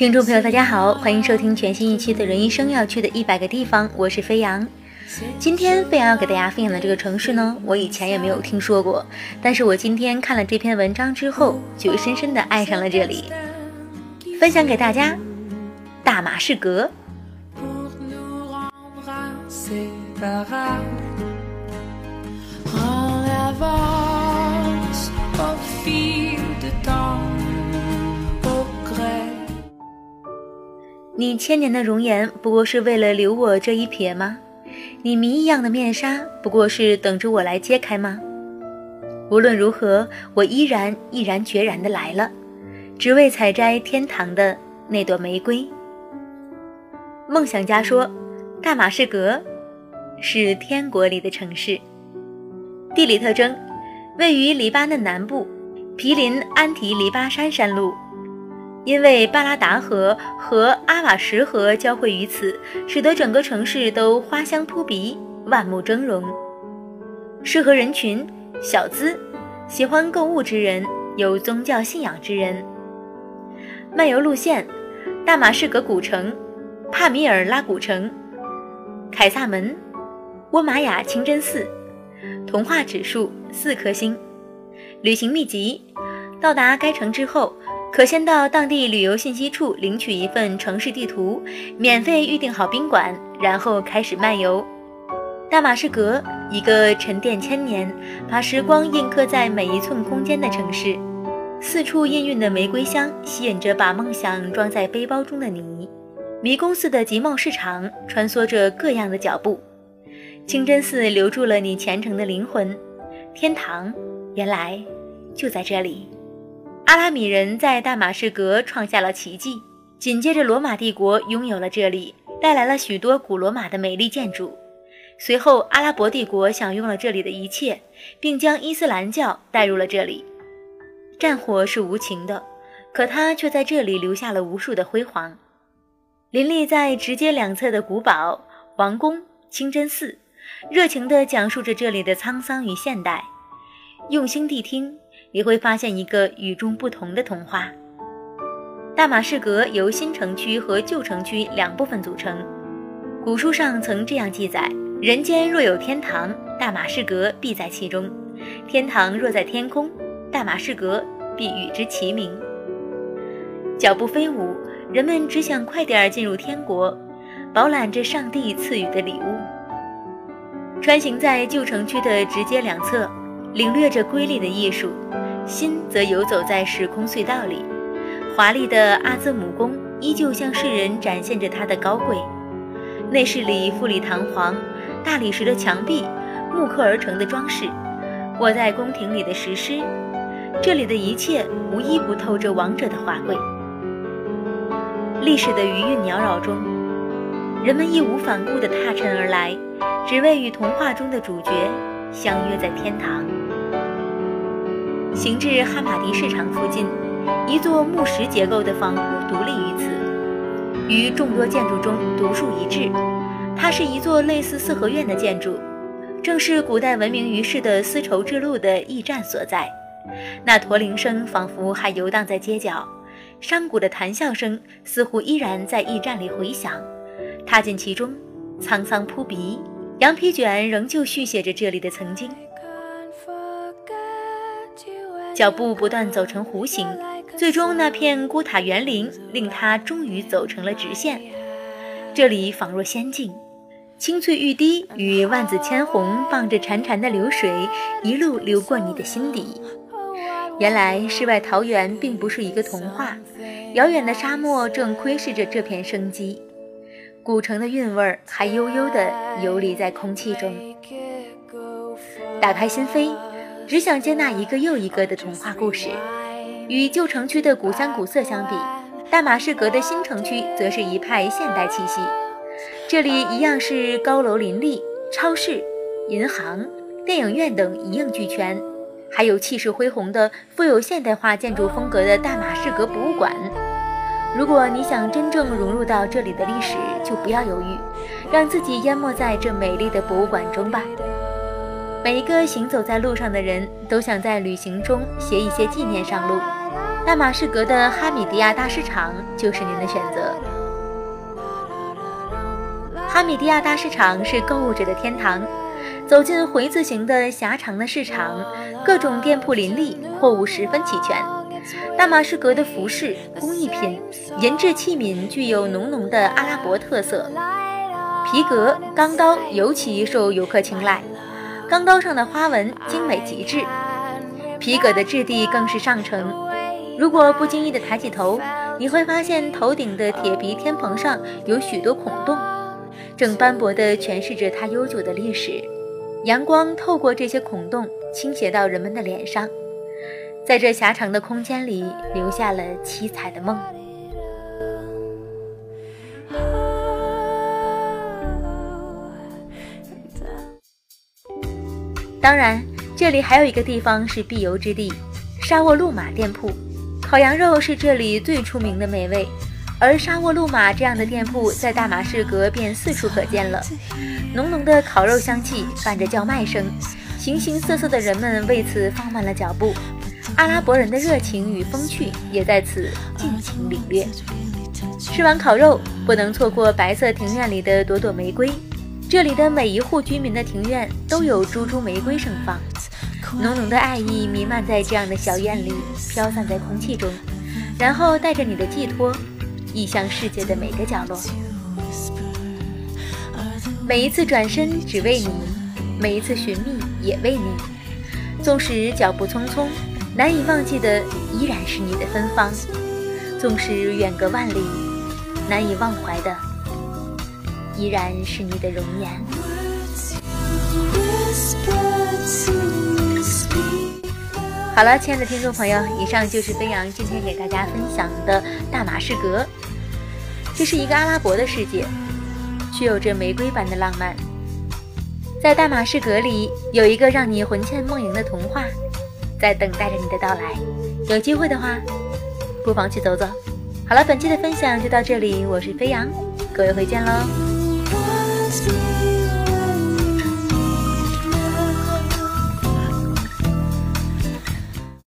听众朋友，大家好，欢迎收听全新一期的人一生要去的一百个地方，我是飞扬。今天飞扬要给大家分享的这个城市呢，我以前也没有听说过，但是我今天看了这篇文章之后，就深深的爱上了这里，分享给大家。大马士革。你千年的容颜，不过是为了留我这一瞥吗？你谜一样的面纱，不过是等着我来揭开吗？无论如何，我依然毅然决然的来了，只为采摘天堂的那朵玫瑰。梦想家说，大马士革是天国里的城市。地理特征：位于黎巴嫩南部，毗邻安提黎巴山山路。因为巴拉达河和阿瓦什河交汇于此，使得整个城市都花香扑鼻、万木峥嵘。适合人群：小资、喜欢购物之人、有宗教信仰之人。漫游路线：大马士革古城、帕米尔拉古城、凯撒门、沃玛雅清真寺。童话指数四颗星。旅行秘籍：到达该城之后。可先到当地旅游信息处领取一份城市地图，免费预订好宾馆，然后开始漫游。大马士革，一个沉淀千年、把时光印刻在每一寸空间的城市。四处氤氲的玫瑰香吸引着把梦想装在背包中的你。迷宫似的集贸市场穿梭着各样的脚步。清真寺留住了你虔诚的灵魂。天堂，原来就在这里。阿拉米人在大马士革创下了奇迹，紧接着罗马帝国拥有了这里，带来了许多古罗马的美丽建筑。随后，阿拉伯帝国享用了这里的一切，并将伊斯兰教带入了这里。战火是无情的，可它却在这里留下了无数的辉煌。林立在直街两侧的古堡、王宫、清真寺，热情地讲述着这里的沧桑与现代。用心谛听。你会发现一个与众不同的童话。大马士革由新城区和旧城区两部分组成。古书上曾这样记载：人间若有天堂，大马士革必在其中；天堂若在天空，大马士革必与之齐名。脚步飞舞，人们只想快点进入天国，饱览着上帝赐予的礼物。穿行在旧城区的直街两侧。领略着瑰丽的艺术，心则游走在时空隧道里。华丽的阿兹姆宫依旧向世人展现着它的高贵。内室里富丽堂皇，大理石的墙壁，木刻而成的装饰，卧在宫廷里的石狮，这里的一切无一不透着王者的华贵。历史的余韵缭绕中，人们义无反顾地踏尘而来，只为与童话中的主角相约在天堂。行至哈马迪市场附近，一座木石结构的房屋独立于此，与众多建筑中独树一帜。它是一座类似四合院的建筑，正是古代闻名于世的丝绸之路的驿站所在。那驼铃声仿佛还游荡在街角，商贾的谈笑声似乎依然在驿站里回响。踏进其中，沧桑扑鼻，羊皮卷仍旧续写着这里的曾经。脚步不断走成弧形，最终那片孤塔园林令他终于走成了直线。这里仿若仙境，青翠欲滴与万紫千红傍着潺潺的流水，一路流过你的心底。原来世外桃源并不是一个童话，遥远的沙漠正窥视着这片生机。古城的韵味还悠悠地游离在空气中。打开心扉。只想接纳一个又一个的童话故事。与旧城区的古香古色相比，大马士革的新城区则是一派现代气息，这里一样是高楼林立，超市、银行、电影院等一应俱全，还有气势恢宏的富有现代化建筑风格的大马士革博物馆。如果你想真正融入到这里的历史，就不要犹豫，让自己淹没在这美丽的博物馆中吧。每一个行走在路上的人都想在旅行中携一些纪念上路。大马士革的哈米迪亚大市场就是您的选择。哈米迪亚大市场是购物者的天堂，走进回字形的狭长的市场，各种店铺林立，货物十分齐全。大马士革的服饰、工艺品、银制器皿具有浓浓的阿拉伯特色，皮革、钢刀尤其受游客青睐。钢刀上的花纹精美极致，皮革的质地更是上乘。如果不经意的抬起头，你会发现头顶的铁皮天棚上有许多孔洞，正斑驳地诠释着它悠久的历史。阳光透过这些孔洞倾斜到人们的脸上，在这狭长的空间里留下了七彩的梦。当然，这里还有一个地方是必游之地——沙沃路马店铺。烤羊肉是这里最出名的美味，而沙沃路马这样的店铺在大马士革便四处可见了。浓浓的烤肉香气伴着叫卖声，形形色色的人们为此放慢了脚步。阿拉伯人的热情与风趣也在此尽情领略。吃完烤肉，不能错过白色庭院里的朵朵玫瑰。这里的每一户居民的庭院都有株株玫瑰盛放，浓浓的爱意弥漫在这样的小院里，飘散在空气中，然后带着你的寄托，溢向世界的每个角落。每一次转身只为你，每一次寻觅也为你。纵使脚步匆匆，难以忘记的依然是你的芬芳；纵使远隔万里，难以忘怀的。依然是你的容颜。好了，亲爱的听众朋友，以上就是飞扬今天给大家分享的大马士革。这是一个阿拉伯的世界，却有着玫瑰般的浪漫。在大马士革里，有一个让你魂牵梦萦的童话，在等待着你的到来。有机会的话，不妨去走走。好了，本期的分享就到这里，我是飞扬，各位回见喽。school.